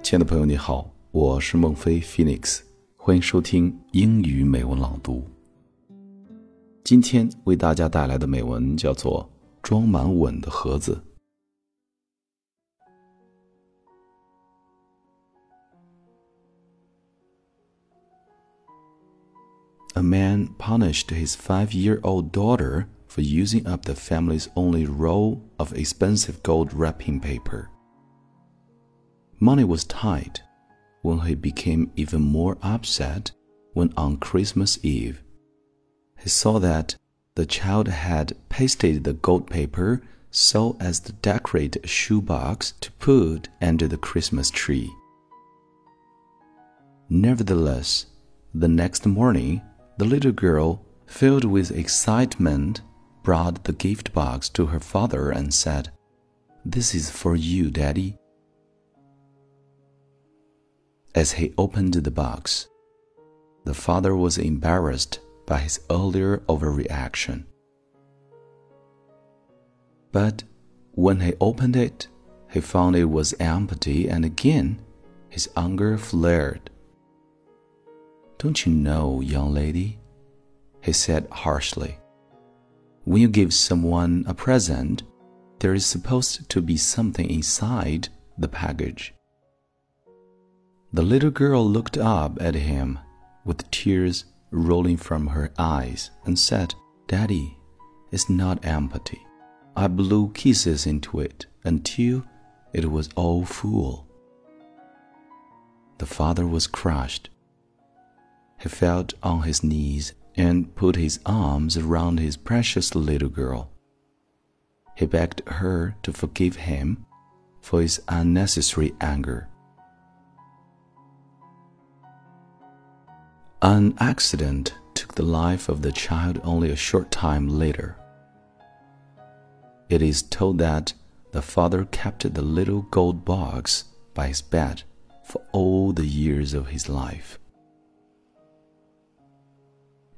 亲爱的朋友，你好，我是孟非 Phoenix，欢迎收听英语美文朗读。今天为大家带来的美文叫做《装满吻的盒子》。A man punished his five year old daughter for using up the family's only roll of expensive gold wrapping paper. Money was tight when he became even more upset when on Christmas Eve he saw that the child had pasted the gold paper so as to decorate a shoebox to put under the Christmas tree. Nevertheless, the next morning, the little girl, filled with excitement, brought the gift box to her father and said, This is for you, Daddy. As he opened the box, the father was embarrassed by his earlier overreaction. But when he opened it, he found it was empty, and again his anger flared. Don't you know, young lady? He said harshly. When you give someone a present, there is supposed to be something inside the package. The little girl looked up at him with tears rolling from her eyes and said, Daddy, it's not empty. I blew kisses into it until it was all full. The father was crushed. He fell on his knees and put his arms around his precious little girl. He begged her to forgive him for his unnecessary anger. An accident took the life of the child only a short time later. It is told that the father kept the little gold box by his bed for all the years of his life.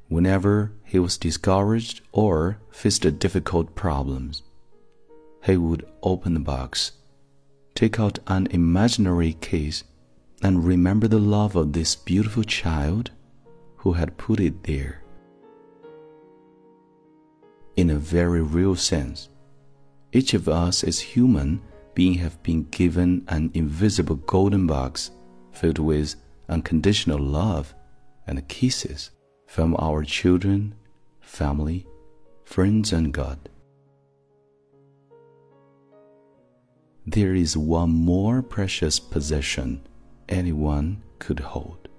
Whenever he was discouraged or faced difficult problems, he would open the box, take out an imaginary case, and remember the love of this beautiful child who had put it there. In a very real sense, each of us as human beings have been given an invisible golden box filled with unconditional love and kisses from our children, family, friends, and God. There is one more precious possession anyone could hold.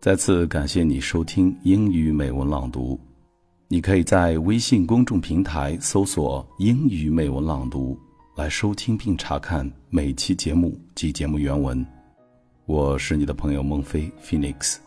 再次感谢你收听英语美文朗读。你可以在微信公众平台搜索“英语美文朗读”来收听并查看每期节目及节目原文。我是你的朋友孟非 Phoenix。